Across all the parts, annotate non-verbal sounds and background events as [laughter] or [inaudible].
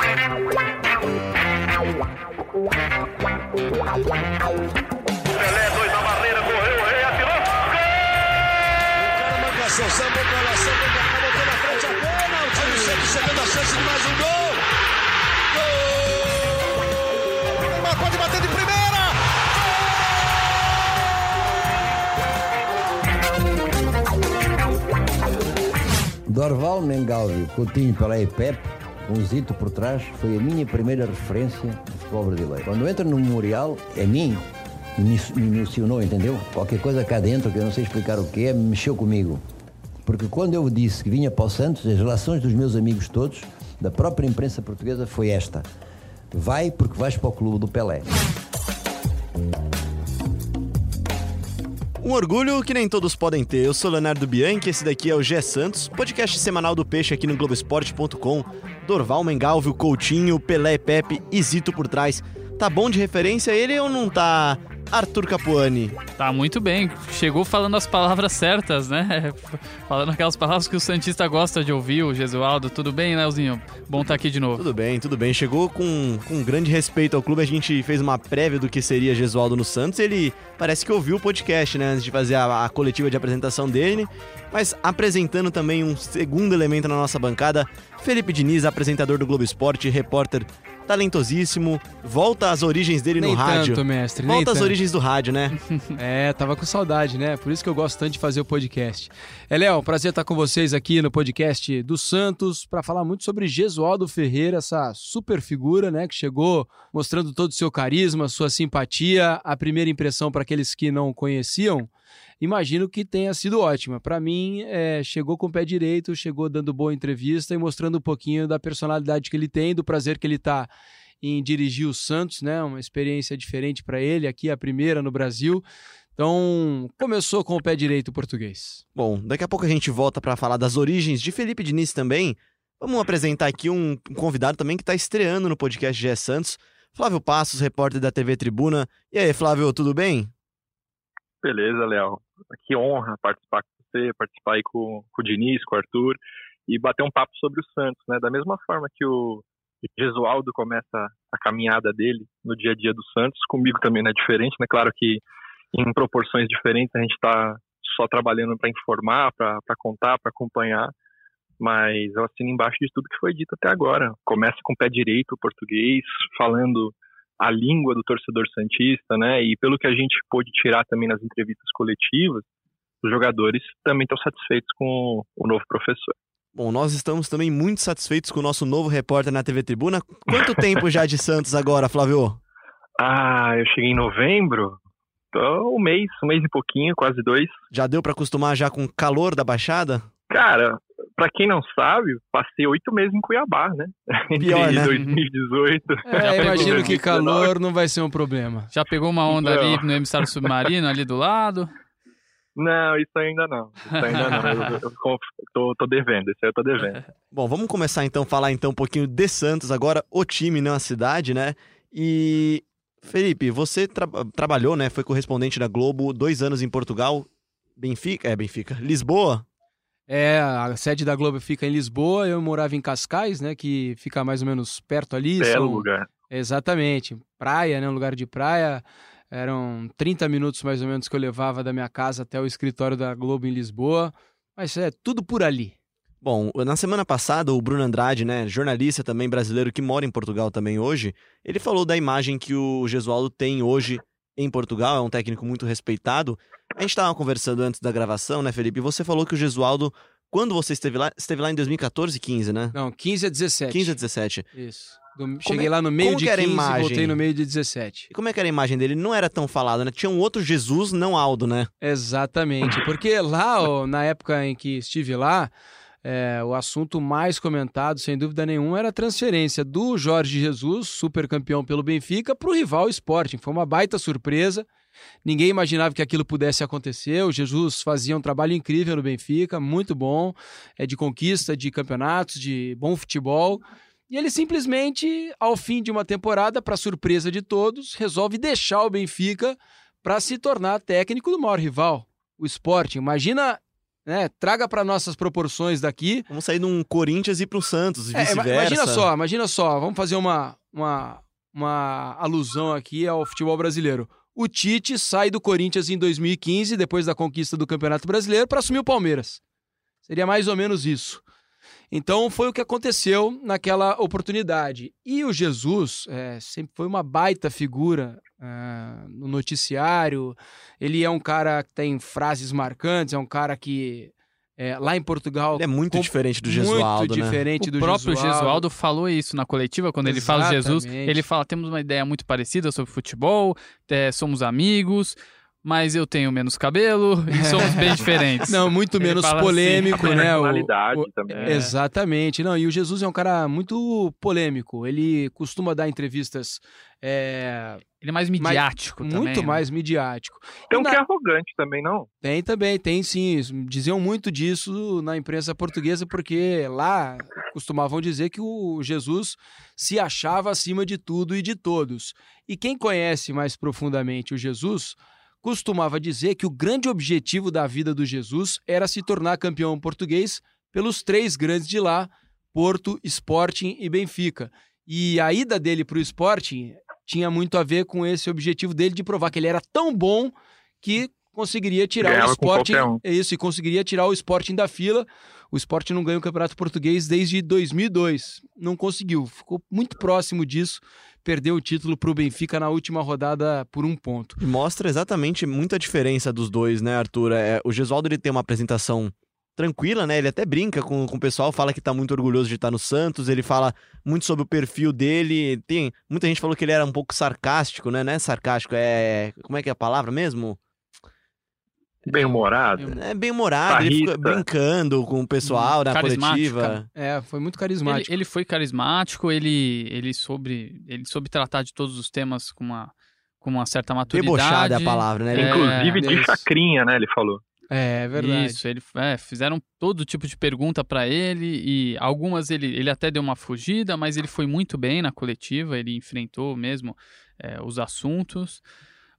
Pelé, dois na barreira, correu, o rei atirou. Gol! Marcação, samba pra lá, samba pra cá, botou na frente a bola. O time sempre chegando a chance de mais um gol. Gol! Neymar pode bater de primeira. Dorval Mengalvio, Coutinho, Pelé e Pepe, um zito por trás, foi a minha primeira referência do futebol brasileiro. Quando entra no Memorial, é mim, me emocionou, entendeu? Qualquer coisa cá dentro, que eu não sei explicar o que é, mexeu comigo. Porque quando eu disse que vinha para o Santos, as relações dos meus amigos todos, da própria imprensa portuguesa, foi esta. Vai porque vais para o clube do Pelé. Um orgulho que nem todos podem ter. Eu sou Leonardo Bianchi, esse daqui é o Gé Santos, podcast semanal do Peixe aqui no Globoesporte.com. Dorval, Mengalvio, Coutinho, Pelé, Pepe e Zito por trás. Tá bom de referência ele ou não tá? Arthur Capuani. Tá muito bem. Chegou falando as palavras certas, né? [laughs] Falando aquelas palavras que o Santista gosta de ouvir, o Gesualdo. Tudo bem, Leozinho? Bom estar aqui de novo. Tudo bem, tudo bem. Chegou com, com grande respeito ao clube. A gente fez uma prévia do que seria Gesualdo no Santos. Ele parece que ouviu o podcast, né? Antes de fazer a, a coletiva de apresentação dele. Mas apresentando também um segundo elemento na nossa bancada, Felipe Diniz, apresentador do Globo Esporte, repórter talentosíssimo, volta às origens dele Nem no rádio. tanto, mestre, nem volta às tanto. origens do rádio, né? [laughs] É, tava com saudade, né? Por isso que eu gosto tanto de fazer o podcast. É, Léo, prazer estar com vocês aqui no podcast do Santos para falar muito sobre Gesualdo Ferreira, essa super figura, né, que chegou mostrando todo o seu carisma, sua simpatia, a primeira impressão para aqueles que não conheciam. Imagino que tenha sido ótima. Para mim, é, chegou com o pé direito, chegou dando boa entrevista e mostrando um pouquinho da personalidade que ele tem, do prazer que ele tá em dirigir o Santos, né? Uma experiência diferente para ele, aqui a primeira no Brasil. Então, começou com o pé direito o português. Bom, daqui a pouco a gente volta para falar das origens de Felipe Diniz também. Vamos apresentar aqui um, um convidado também que está estreando no podcast GE Santos, Flávio Passos, repórter da TV Tribuna. E aí, Flávio, tudo bem? Beleza, Léo. Que honra participar com você, participar aí com, com o Diniz, com o Arthur e bater um papo sobre o Santos, né? Da mesma forma que o Gesualdo começa a caminhada dele no dia a dia do Santos, comigo também não é diferente, né? Claro que em proporções diferentes a gente está só trabalhando para informar, para contar, para acompanhar, mas eu assino embaixo de tudo que foi dito até agora. Começa com o pé direito o português, falando a língua do torcedor santista, né? E pelo que a gente pôde tirar também nas entrevistas coletivas, os jogadores também estão satisfeitos com o novo professor. Bom, nós estamos também muito satisfeitos com o nosso novo repórter na TV Tribuna. Quanto tempo já de Santos agora, Flávio? [laughs] Ah, eu cheguei em novembro, então um mês, um mês e pouquinho, quase dois. Já deu para acostumar já com o calor da Baixada? Cara, para quem não sabe, passei oito meses em Cuiabá, né? Entre Pior, [laughs] né? 2018. [laughs] É, imagino que calor não vai ser um problema. Já pegou uma onda Não. ali no emissário submarino, ali do lado? Não, isso ainda não. Isso ainda não. Eu, eu conf- tô, tô devendo, isso aí eu tô devendo. [laughs] Bom, vamos começar então a falar então um pouquinho de Santos agora, o time, não a cidade, né? E Felipe, você tra- trabalhou, né? Foi correspondente da Globo, dois anos em Portugal, Benfica, é Benfica, Lisboa. É, a sede da Globo fica em Lisboa, eu morava em Cascais, né, que fica mais ou menos perto ali. Belo são- lugar. Exatamente. Praia, né? Um lugar de praia. Eram 30 minutos mais ou menos que eu levava da minha casa até o escritório da Globo em Lisboa. Mas é tudo por ali. Bom, na semana passada, o Bruno Andrade, né, jornalista também brasileiro que mora em Portugal também hoje, ele falou da imagem que o Gesualdo tem hoje em Portugal, é um técnico muito respeitado. A gente estava conversando antes da gravação, né, Felipe? E você falou que o Gesualdo, quando você esteve lá, esteve lá em 2014, 15, né? Não, 15 a 17. 15 a 17. Isso. Do- Cheguei lá no como meio de que era a 15 e imagem? voltei no meio de 17. E como é que era a imagem dele? Não era tão falado, né? Tinha um outro Jesus, não Aldo, né? Exatamente. Porque lá, ó, na época em que estive lá, é, o assunto mais comentado, sem dúvida nenhuma, era a transferência do Jorge Jesus, super campeão pelo Benfica, para o rival Sporting. Foi uma baita surpresa. Ninguém imaginava que aquilo pudesse acontecer. O Jesus fazia um trabalho incrível no Benfica, muito bom, é de conquista de campeonatos, de bom futebol. E ele simplesmente, ao fim de uma temporada, para surpresa de todos, resolve deixar o Benfica para se tornar técnico do maior rival, o Sporting. Imagina né? Traga para nossas proporções daqui. Vamos sair de um Corinthians e ir pro Santos, e É, vice-versa. imagina só, imagina só. Vamos fazer uma, uma, uma alusão aqui ao futebol brasileiro. O Tite sai do Corinthians em 2015, depois da conquista do Campeonato Brasileiro, para assumir o Palmeiras. Seria mais ou menos isso. Então foi o que aconteceu naquela oportunidade. E o Jesus é, sempre foi uma baita figura ah, no noticiário. Ele é um cara que tem frases marcantes, é um cara que é, lá em Portugal Ele é muito com- diferente do Gesualdo, muito né? diferente O do próprio Gesualdo. Gesualdo falou isso na coletiva, quando ele fala de Jesus. Exatamente. Ele fala: temos uma ideia muito parecida sobre futebol, é, somos amigos, mas eu tenho menos cabelo e [laughs] somos bem diferentes. Não, muito Ele menos assim, polêmico, a né? O- personalidade o- também. É. Exatamente. Não, e o Jesus é um cara muito polêmico. Ele costuma dar entrevistas é, Ele é mais midiático também. muito né? mais midiático. Tem um E na- que é arrogante também, não? Tem também, tem sim. Diziam muito disso na imprensa portuguesa, porque lá costumavam dizer que o Jesus se achava acima de tudo e de todos. E quem conhece mais profundamente o Jesus costumava dizer que o grande objetivo da vida do Jesus era se tornar campeão português pelos três grandes de lá: Porto, Sporting e Benfica. E a ida dele para o Sporting tinha muito a ver com esse objetivo dele de provar que ele era tão bom que conseguiria tirar o Ganhava com Sporting. um. É isso, e conseguiria tirar o Sporting da fila. O Sporting não ganha o Campeonato Português desde 2002. Não conseguiu. Ficou muito próximo disso. Perdeu o título para o Benfica na última rodada por um ponto. E mostra exatamente muita diferença dos dois, né, Arthur? É, o Gesualdo ele tem uma apresentação tranquila, né? Ele até brinca com, com o pessoal, fala que tá muito orgulhoso de estar no Santos, ele fala muito sobre o perfil dele. Tem muita gente falou que ele era um pouco sarcástico, né? Não é sarcástico, é como é que é a palavra mesmo? Bem humorado. É bem humorado, ele fica brincando com o pessoal na Carismático, coletiva. É, foi muito Ele, carismático. ele foi carismático, ele, ele, soube, ele soube tratar de todos os temas com uma, com uma certa maturidade. Debochada é a palavra, né? Ele- É, Inclusive de isso. chacrinha, né? Ele falou. É, é verdade. Isso, ele, é, fizeram todo tipo de pergunta pra ele e algumas ele, ele até deu uma fugida, mas ele foi muito bem na coletiva, ele enfrentou mesmo é, os assuntos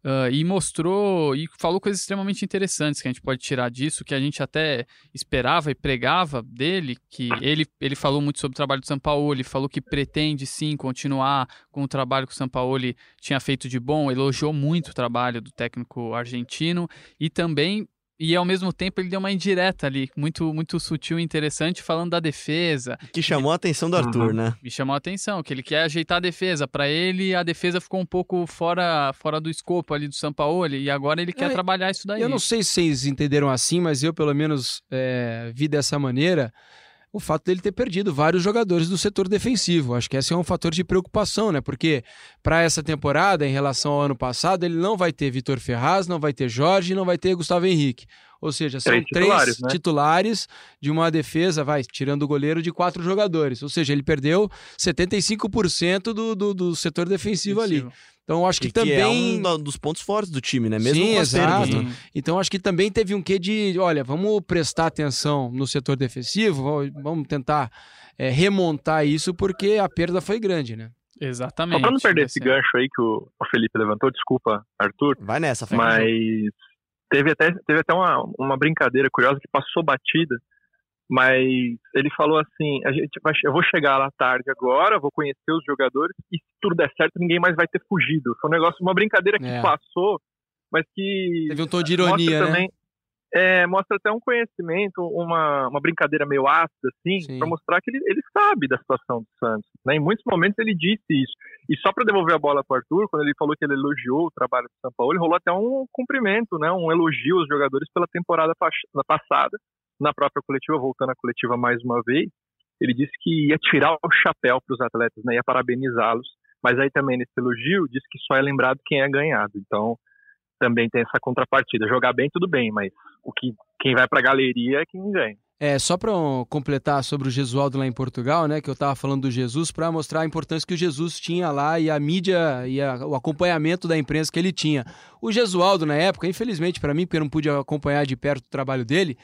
ah, e mostrou e falou coisas extremamente interessantes que a gente pode tirar disso, que a gente até esperava e pregava dele, que ele, ele falou muito sobre o trabalho do Sampaoli, falou que pretende sim continuar com o trabalho que o Sampaoli tinha feito de bom, elogiou muito o trabalho do técnico argentino e também e ao mesmo tempo ele deu uma indireta ali, muito muito sutil e interessante, falando da defesa. Que chamou a atenção do Arthur, Uhum. né? Me chamou a atenção que ele quer ajeitar a defesa. Para ele, a defesa ficou um pouco fora, fora do escopo ali do Sampaoli e agora ele quer É, trabalhar isso daí. Eu não sei se vocês entenderam assim, mas eu, pelo menos, é, vi dessa maneira o fato dele ter perdido vários jogadores do setor defensivo. Acho que esse é um fator de preocupação, né? Porque para essa temporada, em relação ao ano passado, ele não vai ter Vitor Ferraz, não vai ter Jorge, não vai ter Gustavo Henrique. Ou seja, são Três três titulares, né? titulares de uma defesa, vai, tirando o goleiro, de quatro jogadores. Ou seja, ele perdeu 75% do, do, do setor defensivo ali. Então, acho que E também. é um dos pontos fortes do time, né? Mesmo Sim, exato. né? Então acho que também teve um quê de, olha, vamos prestar atenção no setor defensivo, vamos- tentar é, remontar isso porque a perda foi grande, né? Exatamente. Só pra não perder esse gancho aí que o Felipe levantou, desculpa, Arthur, Vai nessa, Fê. mas teve até, teve até uma, uma brincadeira curiosa que passou batida, mas ele falou assim, a gente vai, eu vou chegar lá tarde agora, vou conhecer os jogadores e se tudo der certo ninguém mais vai ter fugido. Foi um negócio, uma brincadeira que É. passou, mas que Teve um tom de ironia, né? também, é, mostra até um conhecimento, uma, uma brincadeira meio ácida, assim, Sim. para mostrar que ele, ele sabe da situação do Santos. Né? Em muitos momentos ele disse isso. E só para devolver a bola para Arthur, quando ele falou que ele elogiou o trabalho do São Paulo, rolou até um cumprimento, né? um elogio aos jogadores pela temporada pas- passada, na própria coletiva, voltando à coletiva mais uma vez. Ele disse que ia tirar o chapéu para os atletas, né? ia parabenizá-los. Mas aí também nesse elogio disse que só é lembrado quem é ganhado. Então também tem essa contrapartida. Jogar bem, tudo bem, mas o que quem vai pra galeria é quem ganha. É, só para completar sobre o Gesualdo lá em Portugal, né, que eu estava falando do Jesus, para mostrar a importância que o Jesus tinha lá e a mídia e a- o acompanhamento da imprensa que ele tinha. O Gesualdo, na época, infelizmente para mim, porque eu não pude acompanhar de perto o trabalho dele,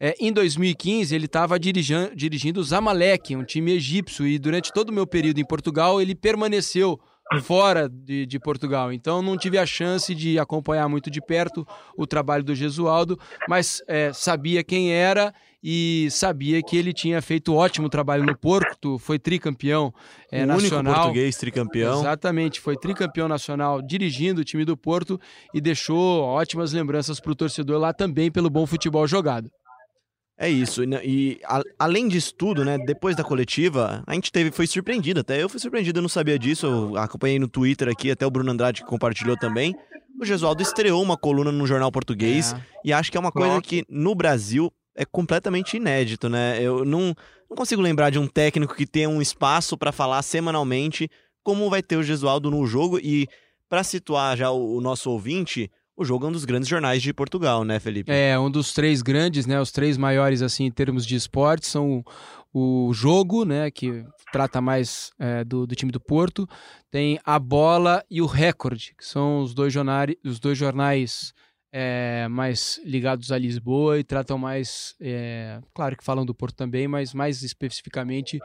é, em 2015 ele estava dirigindo o Zamalek, um time egípcio, e durante todo o meu período em Portugal ele permaneceu fora de, de, Portugal. Então não tive a chance de acompanhar muito de perto o trabalho do Gesualdo, mas é, sabia quem era e sabia que ele tinha feito ótimo trabalho no Porto, foi tricampeão é, o nacional. Único português tricampeão. Exatamente, foi tricampeão nacional dirigindo o time do Porto e deixou ótimas lembranças para o torcedor lá também pelo bom futebol jogado. É isso, e a, além disso tudo, né, depois da coletiva, a gente teve, foi surpreendido, até eu fui surpreendido, eu não sabia disso, eu acompanhei no Twitter aqui, até o Bruno Andrade que compartilhou também, o Gesualdo estreou uma coluna no jornal português, é. e acho que é uma coisa que no Brasil é completamente inédito, né, eu não, não consigo lembrar de um técnico que tenha um espaço para falar semanalmente como vai ter o Gesualdo no jogo, e para situar já o, o nosso ouvinte, o jogo é um dos grandes jornais de Portugal, né, Felipe? É, um dos três grandes, né? Os três maiores, assim, em termos de esporte, são o, o Jogo, né? Que trata mais é, do, do, time do Porto. Tem a Bola e o Record, que são os dois, jornais, os dois jornais é, mais ligados a Lisboa e tratam mais, é, claro que falam do Porto também, mas mais especificamente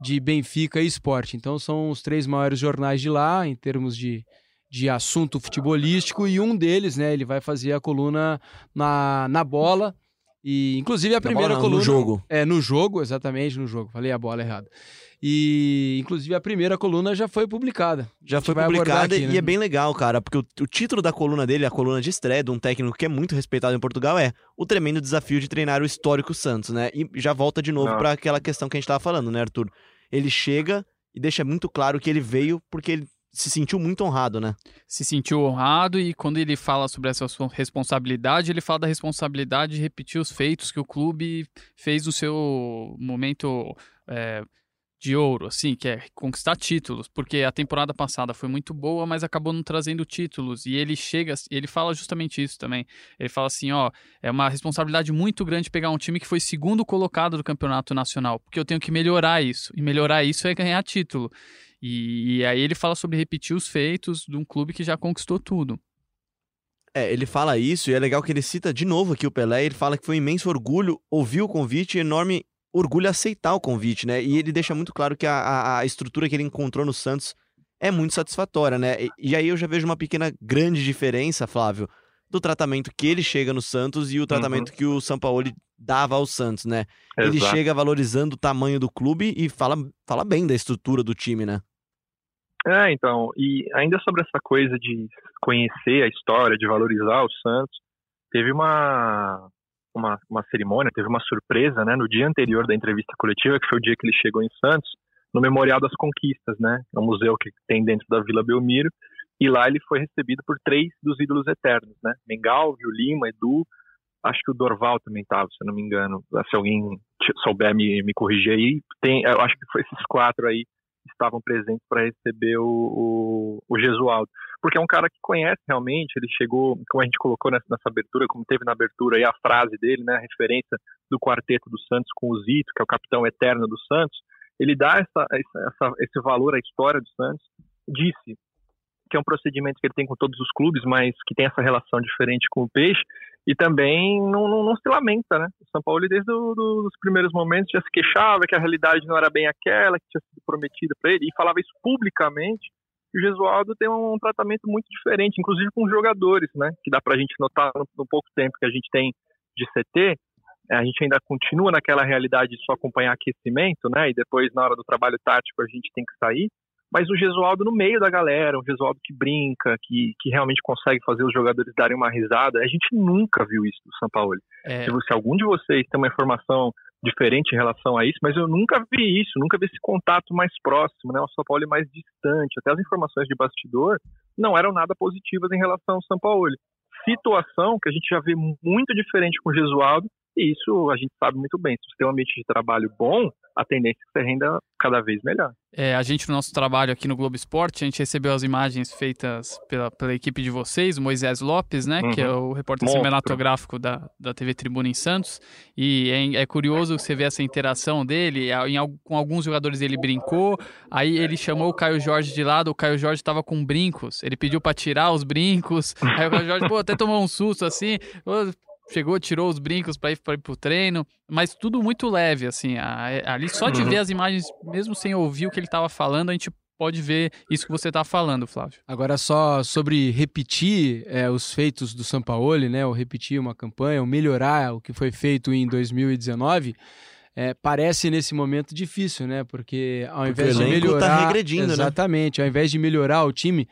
de Benfica e Esporte. Então são os três maiores jornais de lá, em termos de de assunto futebolístico e um deles, né, ele vai fazer a coluna na, na bola e inclusive a primeira bola, coluna no jogo. É, no jogo, exatamente, no jogo. Falei a bola errada. E inclusive a primeira coluna já foi publicada. Já foi publicada aqui, e né? é bem legal, cara, porque o, o, título da coluna dele, a coluna de estreia de um técnico que é muito respeitado em Portugal é O tremendo desafio de treinar o histórico Santos, né? E já volta de novo para aquela questão que a gente tava falando, né, Arthur? Ele chega e deixa muito claro que ele veio porque ele se sentiu muito honrado, né? Se sentiu honrado e quando ele fala sobre essa responsabilidade, ele fala da responsabilidade de repetir os feitos que o clube fez no seu momento é, de ouro, assim, que é conquistar títulos, porque a temporada passada foi muito boa, mas acabou não trazendo títulos. E ele chega, ele fala justamente isso também. Ele fala assim, ó, é uma responsabilidade muito grande pegar um time que foi segundo colocado do campeonato nacional, porque eu tenho que melhorar isso. E melhorar isso é ganhar título. E, e aí ele fala sobre repetir os feitos de um clube que já conquistou tudo. É, ele fala isso e é legal que ele cita de novo aqui o Pelé. Ele fala que foi um imenso orgulho ouvir o convite e enorme orgulho aceitar o convite, né? E ele deixa muito claro que a, a, a estrutura que ele encontrou no Santos é muito satisfatória, né? E, e, aí eu já vejo uma pequena grande diferença, Flávio, do tratamento que ele chega no Santos e o tratamento uhum. que o Sampaoli dava ao Santos, né? Exato. Ele chega valorizando o tamanho do clube e fala, fala bem da estrutura do time, né? É, então, e ainda sobre essa coisa de conhecer a história, de valorizar o Santos, teve uma, uma, uma cerimônia, teve uma surpresa, né, no dia anterior da entrevista coletiva, que foi o dia que ele chegou em Santos, no Memorial das Conquistas, né, é um museu que tem dentro da Vila Belmiro, e lá ele foi recebido por três dos ídolos eternos, né, Mengalvio, Lima, Edu, acho que o Dorval também estava, se eu não me engano, se alguém souber me, me corrigir aí, tem, eu acho que foi esses quatro aí estavam presentes para receber o, o, o Gesualdo. Porque é um cara que conhece realmente, ele chegou, como a gente colocou nessa, nessa abertura, como teve na abertura aí a frase dele, né, a referência do quarteto do Santos com o Zito, que é o capitão eterno do Santos, ele dá essa, essa, esse valor à história do Santos, disse que é um procedimento que ele tem com todos os clubes, mas que tem essa relação diferente com o Peixe, e também não, não, não se lamenta, né? O São Paulo, desde os primeiros momentos, já se queixava que a realidade não era bem aquela que tinha sido prometida para ele, e falava isso publicamente. E o Gesualdo tem um tratamento muito diferente, inclusive com os jogadores, né? Que dá para a gente notar no, no, pouco tempo que a gente tem de CT, é, a gente ainda continua naquela realidade de só acompanhar aquecimento, né? E depois, na hora do trabalho tático, a gente tem que sair mas o Gesualdo no meio da galera, um Gesualdo que brinca, que, que realmente consegue fazer os jogadores darem uma risada. A gente nunca viu isso do São Paulo. É. Se, se, algum de vocês tem uma informação diferente em relação a isso, mas eu nunca vi isso, nunca vi esse contato mais próximo, né? O São Paulo mais distante. Até as informações de bastidor não eram nada positivas em relação ao São Paulo. Situação que a gente já vê muito diferente com o Gesualdo e isso a gente sabe muito bem. Se você tem um ambiente de trabalho bom, a tendência é que você renda cada vez melhor. É, a gente, no nosso trabalho aqui no Globo Esporte, a gente recebeu as imagens feitas pela, pela equipe de vocês, o Moisés Lopes, né? Uhum. Que é o repórter Monstro. cinematográfico da, da TV Tribuna em Santos. E é, é curioso você ver essa interação dele. Em, com alguns jogadores ele brincou, aí ele chamou o Caio Jorge de lado, o Caio Jorge estava com brincos. Ele pediu para tirar os brincos. [laughs] Aí o Caio Jorge, pô, até tomou um susto assim chegou, tirou os brincos para ir, pra ir pro treino, mas tudo muito leve, assim. A, ali só de uhum. ver as imagens, mesmo sem ouvir o que ele estava falando, a gente pode ver isso que você está falando, Flávio. Agora, só sobre repetir é, os feitos do Sampaoli, né? Ou repetir uma campanha, ou melhorar o que foi feito em 2019. É, parece nesse momento difícil, né? Porque ao Porque invés o de tá melhorar, regredindo, né? exatamente, ao invés de melhorar o time,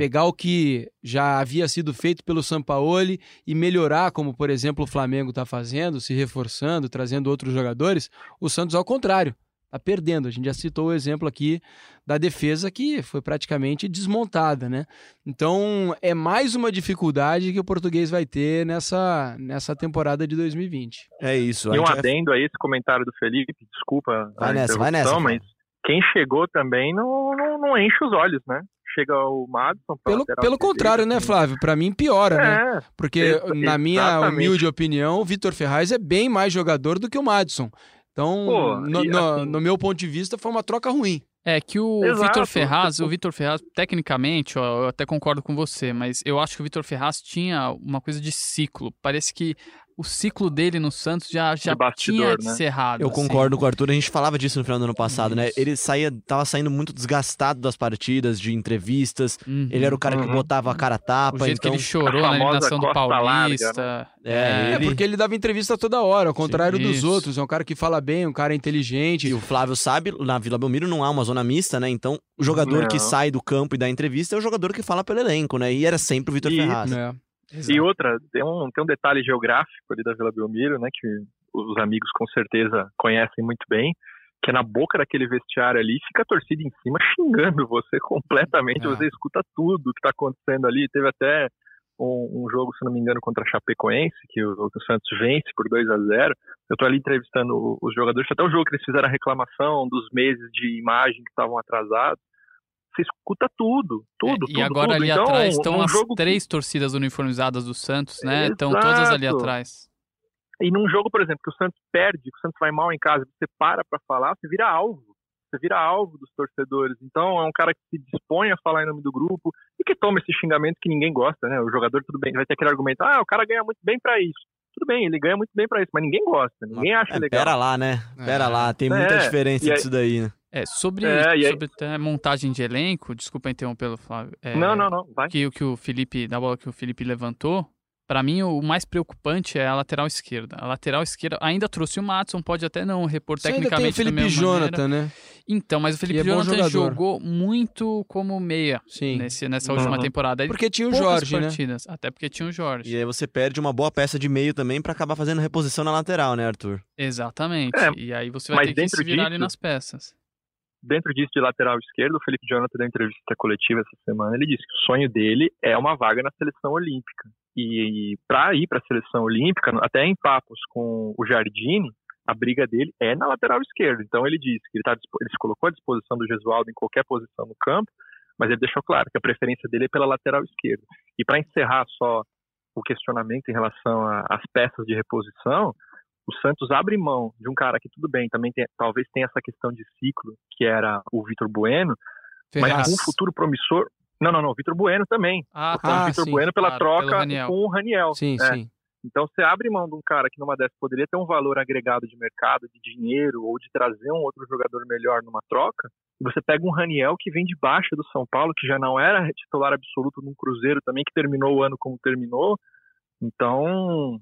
pegar o que já havia sido feito pelo Sampaoli e melhorar, como por exemplo o Flamengo está fazendo, se reforçando, trazendo outros jogadores, o Santos ao contrário, está perdendo. A gente já citou o exemplo aqui da defesa que foi praticamente desmontada, né? Então é mais uma dificuldade que o português vai ter nessa, nessa temporada de 2020. É isso. E um adendo a esse comentário do Felipe, desculpa Vai a nessa, vai interrupção, nessa, mas quem chegou também não, não, não enche os olhos, né? Chega o Madison Pelo, pelo contrário, né, assim. Flávio? Para mim piora, né? É, Porque, Exa- na minha exatamente. humilde opinião, o Vitor Ferraz é bem mais jogador do que o Madison. Então, Pô, no, e no- assim- no meu ponto de vista, foi uma troca ruim. É que o. Vitor Ferraz, o Vitor Ferraz, tecnicamente, ó, eu até concordo com você, mas eu acho que o Vitor Ferraz tinha uma coisa de ciclo. Parece que o ciclo dele no Santos já, já bastidor, tinha né? encerrado. Eu assim. concordo com o Arthur, a gente falava disso no final do ano passado, né? Isso. Ele saía, tava saindo muito desgastado das partidas, de entrevistas. Uhum. Ele era o cara que Uhum. botava a cara a tapa, O jeito então que ele chorou a na eliminação do costa larga, Paulista. É, É, ele- porque ele dava entrevista toda hora, ao contrário dos Isso. outros. É um cara que fala bem, um cara inteligente. E o Flávio sabe, na Vila Belmiro não há uma zona mista, né? Então, o jogador Não. que sai do campo e dá entrevista é o jogador que fala pelo elenco, né? E era sempre o Vitor. Ferraz. Né? E outra, tem um, tem um detalhe geográfico ali da Vila Belmiro, né, que os amigos com certeza conhecem muito bem, que é na boca daquele vestiário ali, fica a torcida em cima xingando você [laughs] completamente, É. você escuta tudo que tá acontecendo ali, teve até um, um jogo, se não me engano, contra a Chapecoense, que o, o Santos vence por 2 a 0 eu tô ali entrevistando os jogadores, até o jogo que eles fizeram a reclamação dos meses de imagem que estavam atrasados, você escuta tudo, tudo, É, tudo, e agora tudo. ali Então, atrás estão um as que- três torcidas uniformizadas do Santos, né? Estão todas ali atrás. E num jogo, por exemplo, que o Santos perde, que o Santos vai mal em casa, você para pra falar, você vira alvo. Você vira alvo dos torcedores. Então é um cara que se dispõe a falar em nome do grupo e que toma esse xingamento que ninguém gosta, né? O jogador, tudo bem, vai ter aquele argumento, ah, o cara ganha muito bem pra isso. Tudo bem, ele ganha muito bem pra isso, mas ninguém gosta, ninguém acha É, legal. pera lá, né? Pera É. lá, tem muita É, diferença aí- disso daí, né? É, sobre, É, aí- sobre até montagem de elenco, desculpa interrompê-lo, Flávio. É, Não, não, não, vai. Que o que o Felipe, da bola que o Felipe levantou, pra mim o mais preocupante é a lateral esquerda. A lateral esquerda ainda trouxe o Matson, pode até não repor Você ainda tem o tecnicamente Felipe Jonathan, maneira. né? Então, mas o Felipe é Jonathan jogou muito como meia Sim. nesse, nessa última Uhum. temporada. Ele Porque tinha o Jorge, né? partidas, Até porque tinha o Jorge. E aí você perde uma boa peça de meio também pra acabar fazendo reposição na lateral, né, Arthur? Exatamente. É, e aí você vai mas ter que se dentro virar ali disso- nas peças. Dentro disso de lateral esquerdo, o Felipe Jonathan deu entrevista coletiva essa semana, ele disse que o sonho dele é uma vaga na seleção olímpica. E, para ir para a seleção olímpica, até em papos com o Jardine, a briga dele é na lateral esquerda. Então ele disse que ele, tá, ele se colocou à disposição do Gesualdo em qualquer posição no campo, mas ele deixou claro que a preferência dele é pela lateral esquerda. E para encerrar só o questionamento em relação às peças de reposição, o Santos abre mão de um cara que tudo bem, também tem, talvez tenha essa questão de ciclo, que era o Vitor Bueno, Ferraz. mas com um futuro promissor. Não, não, não, Vitor Bueno também. Ah, Ah, o Vitor sim, Bueno pela claro, troca com o Raniel. Sim, É. sim. Então você abre mão de um cara que numa dessas poderia ter um valor agregado de mercado, de dinheiro, ou de trazer um outro jogador melhor numa troca, e você pega um Raniel que vem de baixo do São Paulo, que já não era titular absoluto num Cruzeiro também, que terminou o ano como terminou. Então,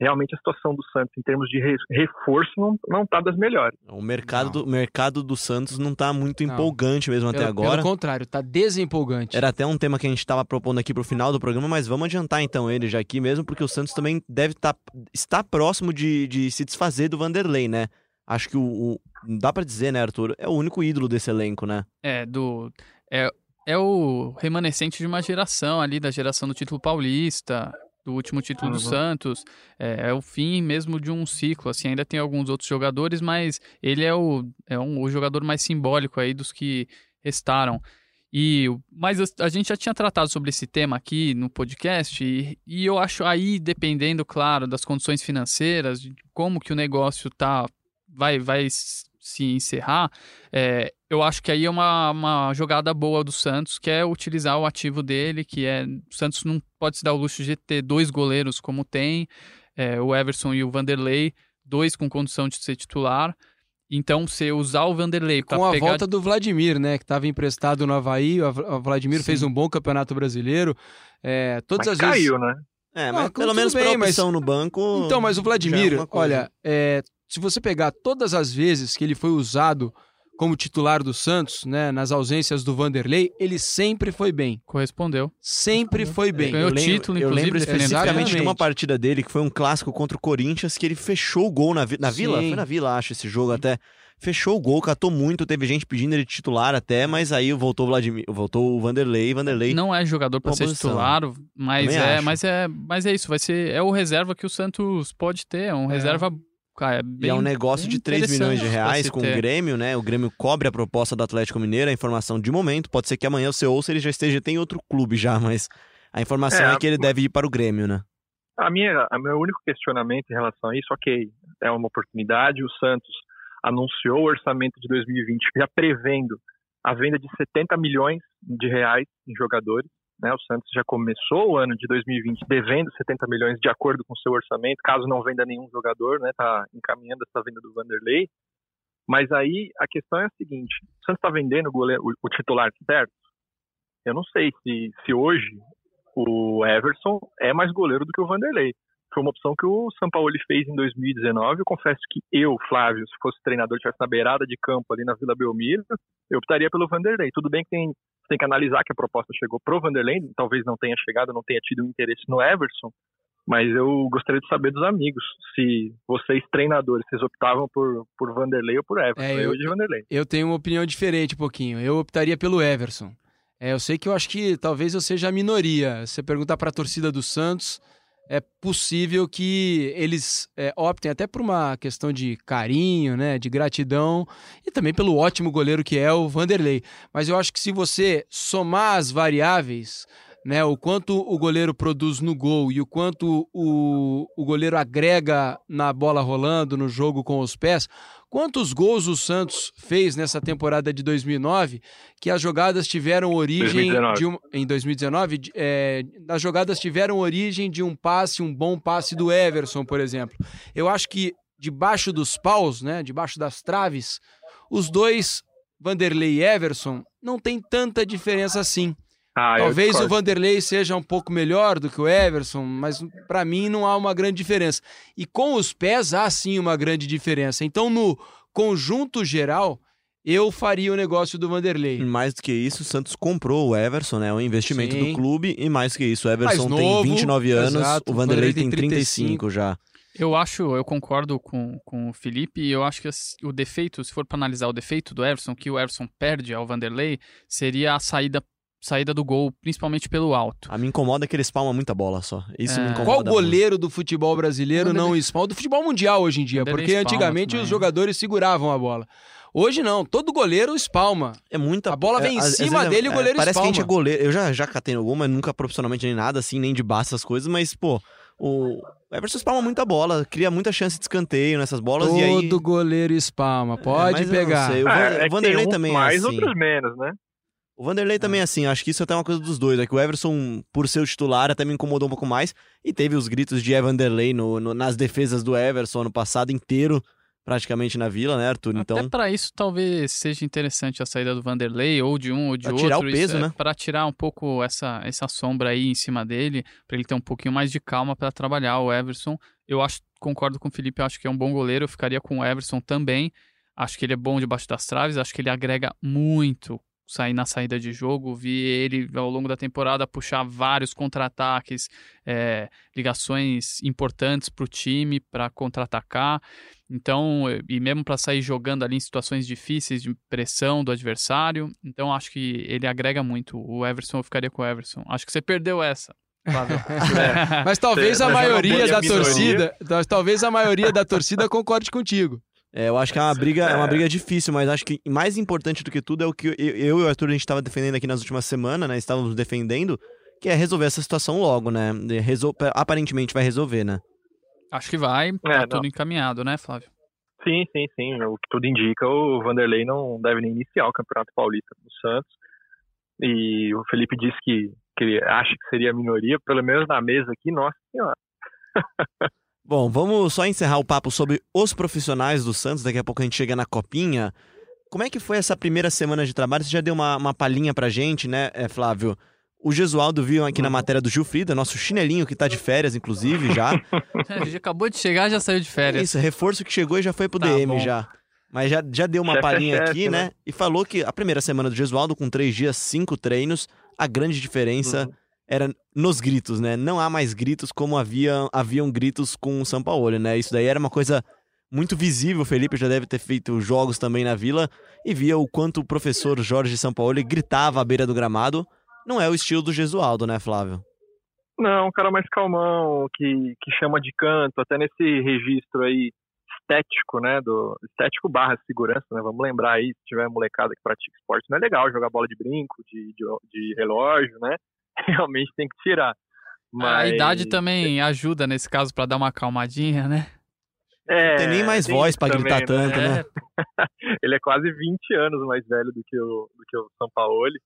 realmente a situação do Santos em termos de re- reforço não, não tá das melhores. O mercado, Não. do, mercado do Santos não tá muito Não. empolgante mesmo até Pelo, agora. pelo contrário, tá desempolgante. Era até um tema que a gente estava propondo aqui pro final do programa, mas vamos adiantar então ele já aqui mesmo, porque o Santos também deve tá, estar próximo de, de se desfazer do Vanderlei, né? Acho que o, o- dá pra dizer, né, Arthur? É o único ídolo desse elenco, né? É, do. É, é o remanescente de uma geração ali, da geração do título paulista, do último título do Uhum. Santos. É, é o fim mesmo de um ciclo. Assim, ainda tem alguns outros jogadores, mas ele é o, é um, o jogador mais simbólico aí dos que restaram. E, mas a- gente já tinha tratado sobre esse tema aqui no podcast, e, e eu acho aí, dependendo, claro, das condições financeiras, de como que o negócio tá, vai, vai se encerrar, é, eu acho que aí é uma, uma jogada boa do Santos, que é utilizar o ativo dele, que é. O Santos não pode se dar o luxo de ter dois goleiros como tem, é, o Everson e o Vanderlei, dois com condição de ser titular. Então, você usar o Vanderlei para Com a pegar... volta do Vladimir, né? Que estava emprestado no Havaí. O Vladimir fez um bom campeonato brasileiro. É, todas Mas as vezes. caiu, né? É, Ah, mas tudo pelo menos bem, pela mas- opção no banco. Então, mas o é Vladimir, coisa. olha, é, se você pegar todas as vezes que ele foi usado como titular do Santos, né, nas ausências do Vanderlei, ele sempre foi bem. Correspondeu. Sempre foi bem. Ganhou eu lembro, título, eu inclusive, lembro especificamente de uma partida dele que foi um clássico contra o Corinthians que ele fechou o gol na, vi- na Vila. Sim. Foi na Vila, acho, esse jogo até. Fechou o gol, catou muito, teve gente pedindo ele titular até, mas aí voltou o Vladimir, voltou o Vanderlei, Vanderlei. Não é jogador para ser posição. titular, mas Também é, acho. mas é, mas é isso, vai ser é o reserva que o Santos pode ter, é um reserva cara, é E é um negócio de 3 milhões de reais com o. Grêmio, né? O Grêmio cobre a proposta do Atlético Mineiro, a informação de momento. Pode ser que amanhã você ouça ele já esteja tem outro clube já, mas a informação É, é, que ele deve ir para o Grêmio, né? A minha, a meu único questionamento em relação a isso, ok, é uma oportunidade. O Santos anunciou o orçamento de 2020 já prevendo a venda de 70 milhões de reais em jogadores. Né? O Santos já começou o ano de 2020 devendo 70 milhões de acordo com seu orçamento, caso não venda nenhum jogador, né? Tá encaminhando essa venda do Vanderlei. Mas aí a questão é a seguinte: o Santos está vendendo o, goleiro- o- titular certo? Eu não sei se, se hoje o Everson é mais goleiro do que o Vanderlei. Foi uma opção que o Sampaoli fez em 2019. Eu confesso que eu, Flávio, se fosse treinador, estivesse na beirada de campo ali na Vila Belmiro, eu optaria pelo Vanderlei. Tudo bem que tem, tem que analisar que a proposta chegou pro Vanderlei, talvez não tenha chegado, não tenha tido um interesse no Everson, mas eu gostaria de saber dos amigos se vocês, treinadores, vocês optavam por, por Vanderlei ou por Everson. É, eu- eu de Vanderlei. Eu tenho uma opinião diferente um pouquinho. Eu optaria pelo Everson. É, eu sei que eu acho que talvez eu seja a minoria. Se você perguntar para a torcida do Santos, é possível que eles é, optem até por uma questão de carinho, né, de gratidão e também pelo ótimo goleiro que é o Vanderlei. Mas eu acho que se você somar as variáveis, né, o quanto o goleiro produz no gol e o quanto o, o goleiro agrega na bola rolando, no jogo com os pés, quantos gols o Santos fez nessa temporada de 2009 que as jogadas tiveram origem 2019. de um, em 2019 de- é, as jogadas tiveram origem de um passe, um bom passe do Everson, por exemplo. Eu acho que debaixo dos paus, né, debaixo das traves, os dois Vanderlei e Everson não tem tanta diferença assim. Ah, Talvez o. Vanderlei seja um pouco melhor do que o Everson, mas para mim não há uma grande diferença. E com os pés há sim uma grande diferença. Então, no conjunto geral, eu faria o negócio do Vanderlei. Mais do que isso, o Santos comprou o Everson, né? O investimento Sim. do clube. E mais do que isso, o Everson Mais tem novo, 29 anos, exato, o Vanderlei tem tem 35 já. Eu acho, eu concordo com, com o Felipe, e eu acho que o defeito, se for para analisar o defeito do Everson, que o Everson perde ao Vanderlei, seria a saída, saída do gol, principalmente pelo alto. A me incomoda que ele espalma muita bola só. Isso É. me incomoda. Qual muito. goleiro do futebol brasileiro não espalma? Do futebol mundial hoje em dia, porque espalma antigamente também. os jogadores seguravam a bola. Hoje não, todo goleiro espalma. É muita A bola vem em às- às cima é- dele e o goleiro Parece que a gente é espalma. goleiro. Eu já, já catei alguma, nunca profissionalmente nem nada, assim, nem de base essas coisas, mas, pô, o Everson espalma muita bola, cria muita chance de escanteio nessas bolas Todo e aí. goleiro espalma, pode mas eu não pegar. sei, O, Van- É, é o Vanderlei também é mais, assim. outros menos, né? O Vanderlei também é assim, acho que isso até é uma coisa dos dois. É que o Everson, por ser o titular, até me incomodou um pouco mais. E teve os gritos de Vanderlei no, no- nas defesas do Everson ano passado inteiro, praticamente na vila, né, Arthur? Então, Até para isso talvez seja interessante a saída do Vanderlei ou de um ou de Pra outro. tirar o peso, né? Para tirar um pouco essa, essa sombra aí em cima dele, para ele ter um pouquinho mais de calma para trabalhar o Everson. Eu acho, concordo com o Felipe, acho que é um bom goleiro, eu ficaria com o Everson também. Acho que ele é bom debaixo das traves, acho que ele agrega muito sair na saída de jogo, vi ele ao longo da temporada puxar vários contra-ataques, é, ligações importantes para o time para contra-atacar. Então, e mesmo para sair jogando ali em situações difíceis de pressão do adversário. Então, acho que ele agrega muito. O Everson, eu ficaria com o Everson. Acho que você perdeu essa. Flávio. [laughs] Mas talvez a Mas é uma maioria da torcida, tal- talvez a maioria da torcida concorde contigo. É, eu acho que é uma briga, é uma briga difícil, mas acho que mais importante do que tudo é o que eu, e o Arthur a gente estava defendendo aqui nas últimas semanas, né? Estávamos defendendo, que é resolver essa situação logo, né? Resol- Aparentemente vai resolver, né? acho que vai. Tá É, não. tudo encaminhado, né, Flávio? Sim, sim, sim. O que tudo indica, o Vanderlei não deve nem iniciar o Campeonato Paulista no Santos. E o Felipe disse que, que ele acha que seria a minoria, pelo menos na mesa aqui, nossa senhora. [laughs] Bom, vamos só encerrar o papo sobre os profissionais do Santos, daqui a pouco a gente chega na copinha. Como é que foi essa primeira semana de trabalho? Você já deu uma, uma palhinha pra gente, né, é, Flávio? O Gesualdo viu aqui na matéria do Gil Frida, nosso chinelinho que tá de férias, inclusive, já. [laughs] É, acabou de chegar, já saiu de férias. Isso, reforço que chegou e já foi pro Tá DM bom. já. Mas já, já deu uma Chefe é palhinha chefe, aqui, né? né? E falou que a primeira semana do Gesualdo, com três dias, cinco treinos, a grande diferença Uhum. Era nos gritos, né? Não há mais gritos como havia, haviam gritos com o São Paulo, né? Isso daí era uma coisa muito visível. O Felipe já deve ter feito jogos também na Vila e via o quanto o professor Jorge Sampaoli gritava à beira do gramado. Não é o estilo do Gesualdo, né, Flávio? Não, um cara mais calmão, que, que chama de canto, até nesse registro aí estético, né, do estético barra segurança, né, vamos lembrar aí, se tiver molecada que pratica esporte, não é legal jogar bola de brinco, de, de, de relógio, né, [laughs] realmente tem que tirar. Mas, A idade também ajuda nesse caso pra dar uma acalmadinha, né? é, Não tem nem mais tem voz pra gritar também, tanto, né? [laughs] Ele é quase 20 anos mais velho do que o, do que o Sampaoli,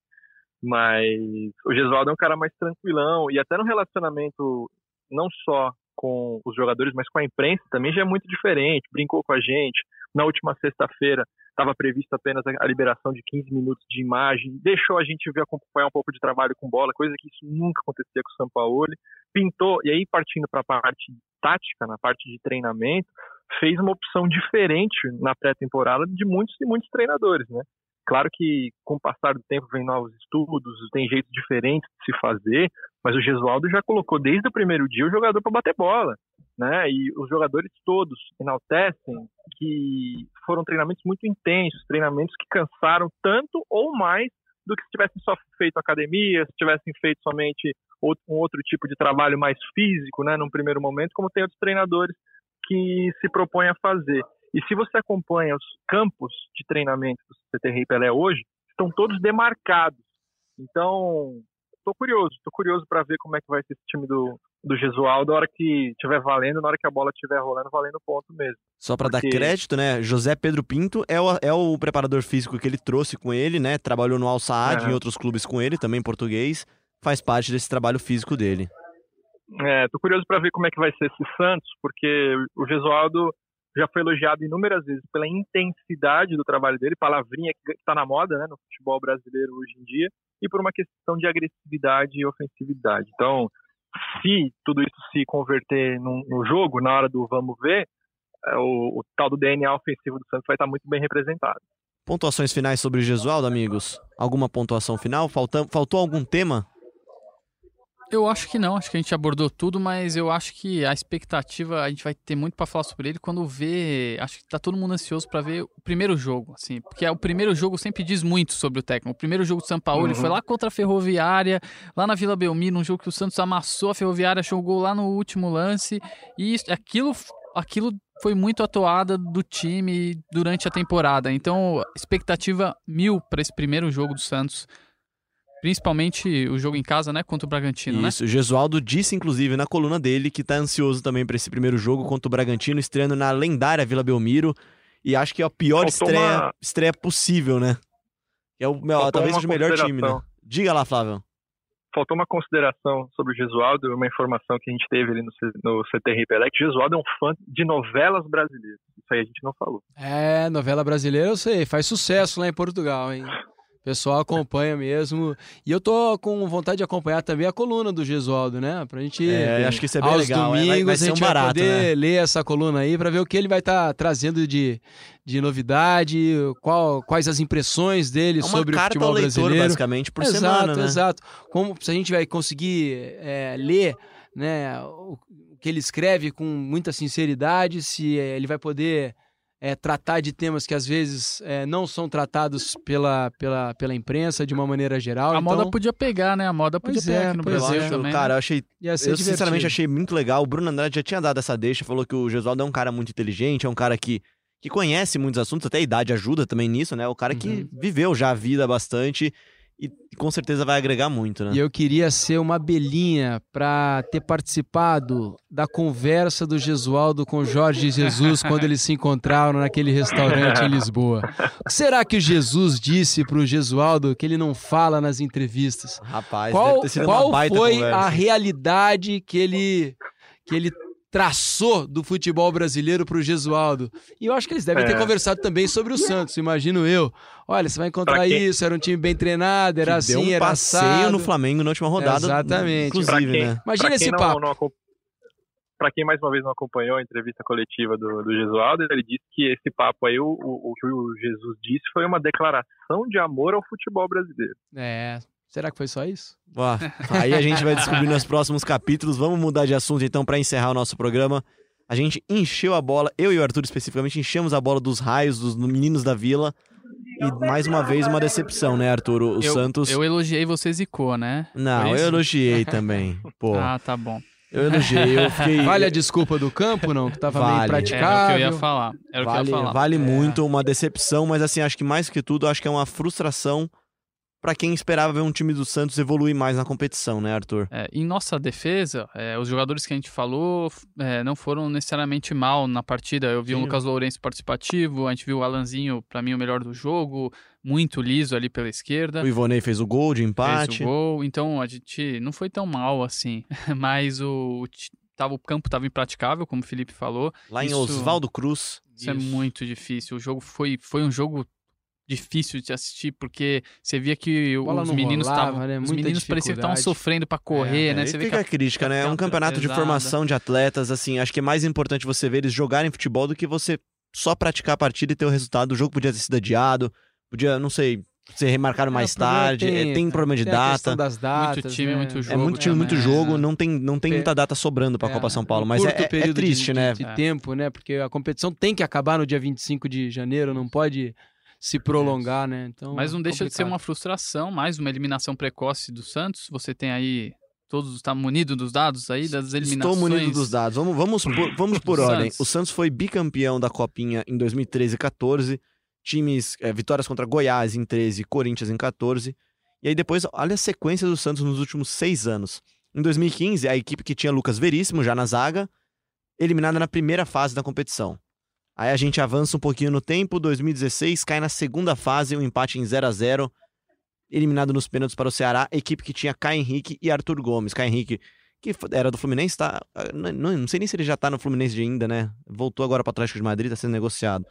mas o Gesualdo é um cara mais tranquilão e até no relacionamento não só com os jogadores, mas com a imprensa também já é muito diferente. Brincou com a gente. Na última sexta-feira estava previsto apenas a liberação de 15 minutos de imagem, deixou a gente ver acompanhar um pouco de trabalho com bola, coisa que isso nunca acontecia com o Sampaoli. Pintou e aí partindo para a parte tática, na parte de treinamento, fez uma opção diferente na pré-temporada de muitos e muitos treinadores, né? Claro que com o passar do tempo vem novos estudos, tem jeitos diferentes de se fazer, mas o Gesualdo já colocou desde o primeiro dia o jogador para bater bola, né? E os jogadores todos enaltecem que foram treinamentos muito intensos, treinamentos que cansaram tanto ou mais do que se tivessem só feito academia, se tivessem feito somente outro- um outro tipo de trabalho mais físico, né, num primeiro momento, como tem outros treinadores que se propõem a fazer. E se você acompanha os campos de treinamento do CT Pelé hoje, estão todos demarcados. Então, estou curioso, estou curioso para ver como é que vai ser esse time do, do Gesualdo na hora que estiver valendo, na hora que a bola estiver rolando, valendo ponto mesmo. Só pra dar Porque- crédito, né? José Pedro Pinto é o, é o preparador físico que ele trouxe com ele, né? Trabalhou no Al Saad, Aham. em outros clubes com ele, também português. Faz parte desse trabalho físico dele. É, tô curioso para ver como é que vai ser esse Santos, porque o Gesualdo já foi elogiado inúmeras vezes pela intensidade do trabalho dele, palavrinha que está na moda né, no futebol brasileiro hoje em dia, e por uma questão de agressividade e ofensividade. Então, se tudo isso se converter no, no jogo, na hora do vamos ver, é, o, o tal do DNA ofensivo do Santos vai estar muito bem representado. Pontuações finais sobre o Gesualdo, amigos? Alguma pontuação final? Faltam, faltou algum tema? Eu acho que não, acho que a gente abordou tudo, mas eu acho que a expectativa, a gente vai ter muito pra falar sobre ele quando vê, acho que tá todo mundo ansioso pra ver o primeiro jogo, assim, porque o primeiro jogo sempre diz muito sobre o técnico. O primeiro jogo do São Paulo ele Uhum. foi lá contra a Ferroviária, lá na Vila Belmiro, num jogo que o Santos amassou a Ferroviária, jogou lá no último lance, e isso- aquilo aquilo foi muito atuada do time durante a temporada. Então, expectativa mil pra esse primeiro jogo do Santos. Principalmente o jogo em casa, né? Contra o Bragantino, né? Isso, o Gesualdo disse, inclusive, na coluna dele que tá ansioso também pra esse primeiro jogo contra o Bragantino, estreando na lendária Vila Belmiro. E acho que é a pior Faltou estreia, uma- estreia possível, né? É o, Faltou talvez seja o melhor time, né? Diga lá, Flávio. faltou uma consideração sobre o Gesualdo, uma informação que a gente teve ali no, no CTR que o Gesualdo é um fã de novelas brasileiras. Isso aí a gente não falou. É, novela brasileira eu sei, faz sucesso lá em Portugal, hein? [laughs] O pessoal acompanha mesmo. E eu tô com vontade de acompanhar também a coluna do Gesualdo, né? Pra gente. É, acho que isso é bem aos legal. é, domingos vai, vai a ser um gente vai barato, poder né? ler essa coluna aí pra ver o que ele vai estar trazendo de, de novidade, qual, quais as impressões dele É sobre o futebol leitor, brasileiro. basicamente, por exato, semana, né? exato. Como se a gente vai conseguir é, ler né, o o que ele escreve com muita sinceridade, se é, ele vai poder é, tratar de temas que às vezes é, não são tratados pela, pela, pela imprensa de uma maneira geral. A então, moda podia pegar, né? A moda podia Pois é, pegar aqui no Brasil é. acho, também. cara, né? eu achei Eu sinceramente achei muito legal. O Bruno Andrade já tinha dado essa deixa, falou que o Gesualdo é um cara muito inteligente, é um cara que, que conhece muitos assuntos, até a idade ajuda também nisso, né? O cara que viveu já a vida bastante e com certeza vai agregar muito, né? E eu queria ser uma abelhinha para ter participado da conversa do Gesualdo com Jorge Jesus quando eles se encontraram naquele restaurante em Lisboa. O que será que o Jesus disse pro Gesualdo que ele não fala nas entrevistas? Rapaz, Qual, qual foi conversa. a realidade que ele que ele traçou do futebol brasileiro para o Gesualdo. E eu acho que eles devem ter É. conversado também sobre o Santos, imagino eu. Olha, você vai encontrar isso, era um time bem treinado, era Que assim, deu um era passeio assado. no Flamengo na última rodada. Exatamente. Inclusive, quem, né? Imagina esse não, papo. não Pra quem mais uma vez não acompanhou a entrevista coletiva do, do Gesualdo, ele disse que esse papo aí, o, o, o que o Jesus disse, foi uma declaração de amor ao futebol brasileiro. É, será que foi só isso? Ó, aí a gente vai descobrir nos próximos capítulos. Vamos mudar de assunto então para encerrar o nosso programa. A gente encheu a bola, eu e o Arthur especificamente, enchemos a bola dos raios dos meninos da vila. E mais uma vez uma decepção, né, Arthur? O eu, Santos. eu elogiei você zicou, né? Não, eu elogiei também. [laughs] Pô, Ah, tá bom. eu elogiei, eu fiquei. Vale a desculpa do campo, não? Que tava Vale. meio Era o que praticável. eu ia falar. Era o que eu Vale, ia falar. vale É. muito uma decepção, mas assim, acho que mais que tudo, acho que é uma frustração pra quem esperava ver um time do Santos evoluir mais na competição, né, Arthur? É, em nossa defesa, é, os jogadores que a gente falou é, não foram necessariamente mal na partida. Eu vi o Sim. Lucas Lourenço participativo, a gente viu o Alanzinho, pra mim, o melhor do jogo, muito liso ali pela esquerda. O Ivonei fez o gol de Fez empate. o gol, então a gente não foi tão mal assim. [laughs] Mas o, o tava, o campo estava impraticável, como o Felipe falou. Lá em Isso- Oswaldo Cruz. Isso, é muito difícil. O jogo foi, foi um jogo difícil de assistir, porque você via que A bola os meninos estavam. né? os meninos pareciam que estavam sofrendo pra correr, É, né? Aí Você vê fica que a crítica, né? É um campeonato campeonato de pesada. formação de atletas, assim, acho que é mais importante você ver eles jogarem futebol do que você só praticar a partida e ter o resultado. O jogo podia ter sido adiado, podia, não sei, ser remarcado mais É, problema tarde, é, tem, problema de tem a data. das datas, Muito time, né? muito É jogo muito time, muito também, jogo, né? não tem, não tem É. muita data sobrando pra É, Copa São Paulo, mas é, curto é- é período de- triste, de, né? de É. tempo, né? Porque a competição tem que acabar no dia 25 de janeiro, não pode se prolongar, né? Então, Mas não deixa de ser complicado. uma frustração, mais uma eliminação precoce do Santos. Você tem aí. Todos está munido dos dados aí, das eliminações. Estou munido dos dados. Vamos, vamos por, vamos por ordem. Santos. O Santos foi bicampeão da Copinha em 2013 e 14. Times, é, vitórias contra Goiás em 13 e Corinthians em 14. E aí depois, olha a sequência do Santos nos últimos seis anos. Em 2015, a equipe que tinha Lucas Veríssimo já na zaga, eliminada na primeira fase da competição. Aí a gente avança um pouquinho no tempo, 2016 cai na segunda fase, um empate em 0 a 0 eliminado nos pênaltis para o Ceará, equipe que tinha Caio Henrique e Arthur Gomes. Caio Henrique, que era do Fluminense, tá. ah, Não, não- não sei nem se ele já tá no Fluminense ainda, né? Voltou agora para o Atlético de Madrid, tá sendo negociado.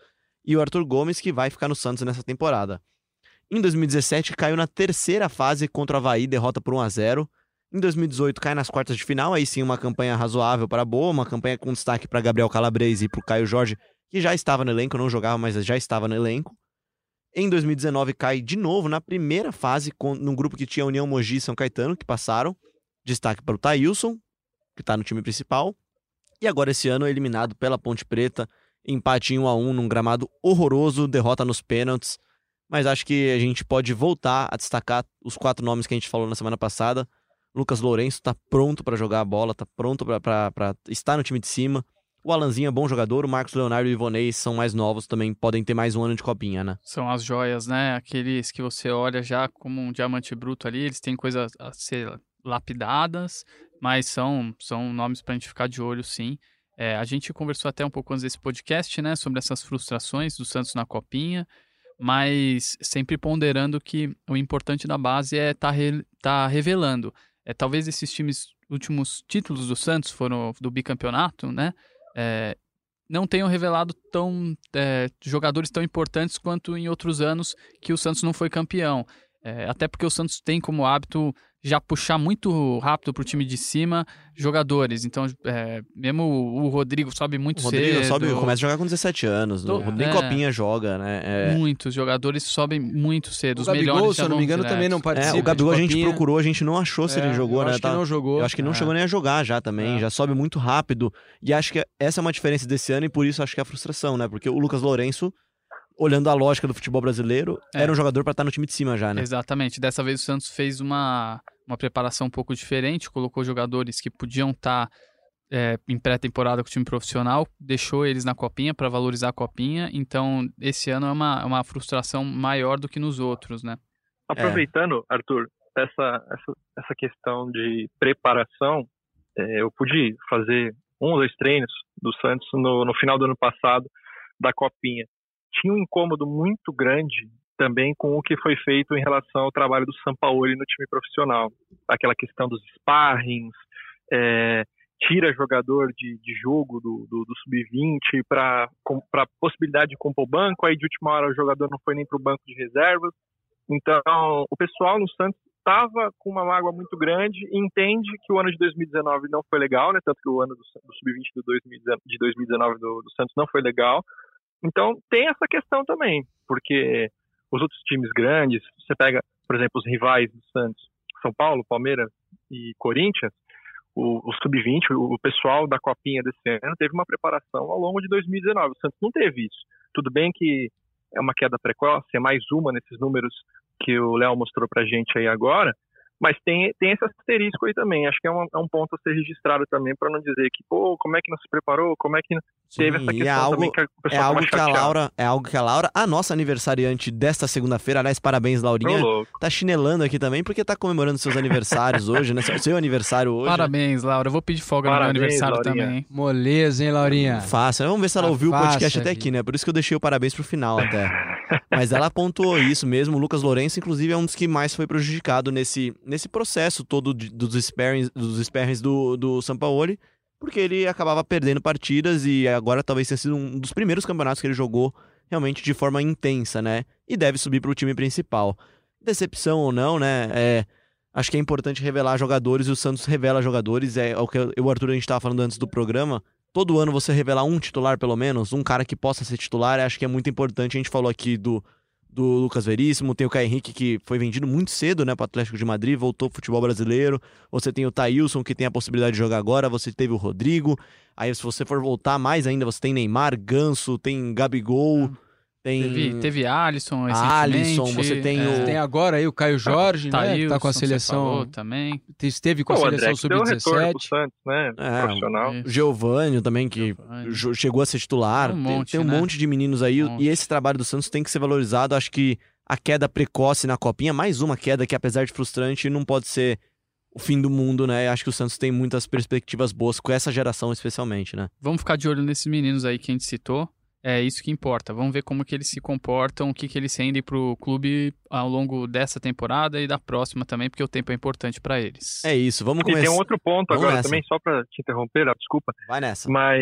E o Arthur Gomes, que vai ficar no Santos nessa temporada. Em 2017, caiu na terceira fase contra o Havaí, derrota por 1 a 0 Em 2018, cai nas quartas de final, aí sim uma campanha razoável para boa, uma campanha com destaque para Gabriel Calabrese e para o Caio Jorge, que já estava no elenco, não jogava, mas já estava no elenco. Em 2019 cai de novo na primeira fase, com, num grupo que tinha União Mogi e São Caetano, que passaram. Destaque para o Thailson, que está no time principal. E agora esse ano é eliminado pela Ponte Preta, empate em 1 a 1 num gramado horroroso, derrota nos pênaltis. Mas acho que a gente pode voltar a destacar os quatro nomes que a gente falou na semana passada. Lucas Lourenço está pronto para jogar a bola, está pronto para estar no time de cima. O Alanzinho é bom jogador, o Marcos Leonardo e o Ivonei são mais novos, também podem ter mais um ano de copinha, né? São as joias, né? Aqueles que você olha já como um diamante bruto ali, eles têm coisas a ser lapidadas, mas são, são nomes pra gente ficar de olho, sim. É, a gente conversou até um pouco antes desse podcast, né, sobre essas frustrações do Santos na Copinha, mas sempre ponderando que o importante da base é estar tá re- tá revelando. É, talvez esses times, últimos títulos do Santos foram do bicampeonato, né? É, não tenham revelado tão é, jogadores tão importantes quanto em outros anos que o Santos não foi campeão. É, até porque o Santos tem como hábito já puxar muito rápido pro time de cima jogadores. Então, é, mesmo o o Rodrigo sobe muito O Rodrigo cedo. sobe, começa a jogar com 17 anos. Tô- o Rodrigo é. Copinha joga, né? É, Muitos jogadores sobem muito cedo. O Os Gabigol, melhores se já eu não me engano, direto. também não É, participa o Gabigol a gente procurou, a gente não achou se É, ele jogou, eu né? acho que Tá- não jogou. Eu acho que não É. chegou nem a jogar já também, É. já sobe muito rápido. E acho que essa é uma diferença desse ano e por isso acho que é a frustração, né? Porque o Lucas Lourenço, olhando a lógica do futebol brasileiro, É. era um jogador pra estar no time de cima já, né? Exatamente. Dessa vez o Santos fez uma, uma preparação um pouco diferente, colocou jogadores que podiam estar é, em pré-temporada com o time profissional, deixou eles na copinha para valorizar a copinha. Então, esse ano é uma, é uma frustração maior do que nos outros, né? Aproveitando, Arthur, essa, essa, essa questão de preparação, é, eu pude fazer um ou dois treinos do Santos no, no final do ano passado da Copinha. Tinha um incômodo muito grande também com o que foi feito em relação ao trabalho do Sampaoli no time profissional. Aquela questão dos sparrings, é, tira jogador de, de jogo do, do, do sub-20 para possibilidade de compor o banco, aí de última hora o jogador não foi nem para o banco de reservas. Então, o pessoal no Santos estava com uma mágoa muito grande e entende que o ano de 2019 não foi legal, né? Tanto que o ano do, do sub-20 de 2019 do, do Santos não foi legal. Então, tem essa questão também, porque os outros times grandes, você pega, por exemplo, os rivais do Santos, São Paulo, Palmeiras e Corinthians, o, o sub-20, o, o pessoal da copinha desse ano teve uma preparação ao longo de 2019. O Santos não teve isso. Tudo bem que é uma queda precoce, é mais uma nesses números que o Léo mostrou pra gente aí agora, mas tem, tem esse asterisco aí também. Acho que é um, é um ponto a ser registrado também, para não dizer que, pô, como é que não se preparou, como é que teve Sim, essa e questão é algo, também que o é algo que a. Laura, é algo que a Laura, a nossa aniversariante desta segunda-feira, aliás, parabéns, Laurinha, tá chinelando aqui também, porque tá comemorando seus aniversários [laughs] hoje, né? Seu aniversário hoje. Parabéns, Laura. Eu vou pedir folga Parabéns, no meu aniversário Laurinha. também. Moleza, hein, Laurinha? Fácil. Vamos ver se ela Tá ouviu o podcast fácil até aqui. aqui, né? Por isso que eu deixei o parabéns pro final até. Mas ela pontuou isso mesmo. O Lucas Lourenço, inclusive, é um dos que mais foi prejudicado nesse, nesse processo todo de- dos sparrings, dos do, do Sampaoli, porque ele acabava perdendo partidas e agora talvez tenha sido um dos primeiros campeonatos que ele jogou realmente de forma intensa, né? E deve subir pro time principal. Decepção ou não, né? É, acho que é importante revelar jogadores e o Santos revela jogadores. É o que eu- o Arthur a gente estava falando antes do programa. Todo ano você revelar um titular, pelo menos, um cara que possa ser titular, acho que é muito importante. A gente falou aqui do, do Lucas Veríssimo, tem o Caio Henrique, que foi vendido muito cedo, né, para Atlético de Madrid, voltou pro futebol brasileiro. Você tem o Thailson, que tem a possibilidade de jogar agora. Você teve o Rodrigo. Aí, se você for voltar mais ainda, você tem Neymar, Ganso, tem Gabigol, tem. Teve, teve Alisson Alisson, você tem é, o- Tem agora aí o Caio Jorge, né? Que Thailson, tá com a você seleção. também. Esteve com Pô, a seleção que deu retorno pro sub-17. Santos, né? É, Profissional. Geovânio também, que chegou a ser titular. Um Tem- monte, tem, um né? monte de meninos aí. Um. E esse trabalho do Santos tem que ser valorizado. Acho que a queda precoce na copinha, mais uma queda que, apesar de frustrante, não pode ser o fim do mundo, né? Acho que o Santos tem muitas perspectivas boas com essa geração, especialmente, né? Vamos ficar de olho nesses meninos aí que a gente citou. É isso que importa. Vamos ver como que eles se comportam, o que, que eles rendem pro clube ao longo dessa temporada e da próxima também, porque o tempo é importante para eles. É isso, vamos E tem começar. um outro ponto Vamos agora nessa. também, só para te interromper, ah, desculpa, Vai nessa. mas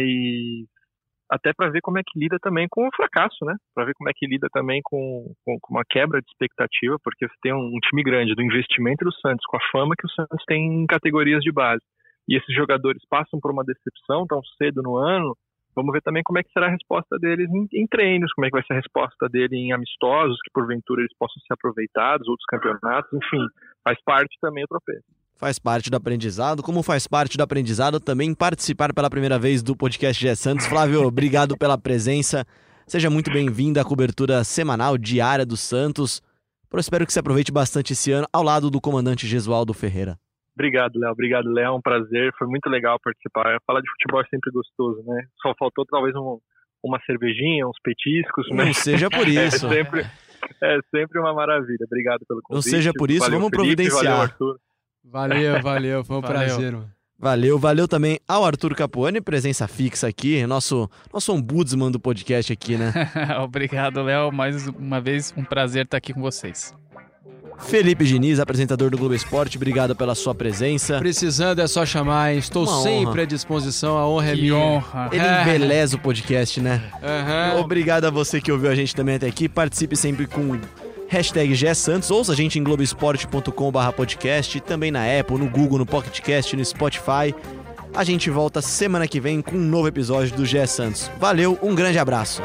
até para ver como é que lida também com o fracasso, né? Para ver como é que lida também com, com, com uma quebra de expectativa, porque você tem um, um time grande do investimento do Santos, com a fama que o Santos tem em categorias de base, e esses jogadores passam por uma decepção tão cedo no ano. Vamos ver também como é que será a resposta deles em, em treinos, como é que vai ser a resposta dele em amistosos, que porventura eles possam ser aproveitados, outros campeonatos, enfim, faz parte também o tropeço. Faz parte do aprendizado. Como faz parte do aprendizado também participar pela primeira vez do podcast Gé Santos. Flávio, [laughs] obrigado pela presença. Seja muito bem-vindo à cobertura semanal diária do Santos. Eu espero que você aproveite bastante esse ano ao lado do comandante Gesualdo Ferreira. Obrigado, Léo. Obrigado, Léo. É um prazer. Foi muito legal participar. Falar de futebol é sempre gostoso, né? Só faltou talvez um- uma cervejinha, uns petiscos, Não mas seja por [laughs] é isso. sempre, é sempre uma maravilha. Obrigado pelo convite. Não seja por isso, Valeu, vamos Felipe, providenciar. Valeu. Valeu, [laughs] valeu. Foi um Valeu. prazer, mano. Valeu, valeu também ao Arthur Capuani, presença fixa aqui, nosso, nosso ombudsman do podcast aqui, né? [laughs] Obrigado, Léo. Mais uma vez, um prazer estar aqui com vocês. Felipe Diniz, apresentador do Globo Esporte, obrigado pela sua presença. Precisando é só chamar, hein? Estou Uma sempre honra. à disposição. A honra é Que minha. honra. Ele embeleza o podcast, né? Aham. Obrigado a você que ouviu a gente também até aqui. Participe sempre com hashtag GSantos. Ouça a gente em globesport.com.br podcast, também na Apple, no Google, no PocketCast, no Spotify. A gente volta semana que vem com um novo episódio do GE Santos. Valeu, um grande abraço.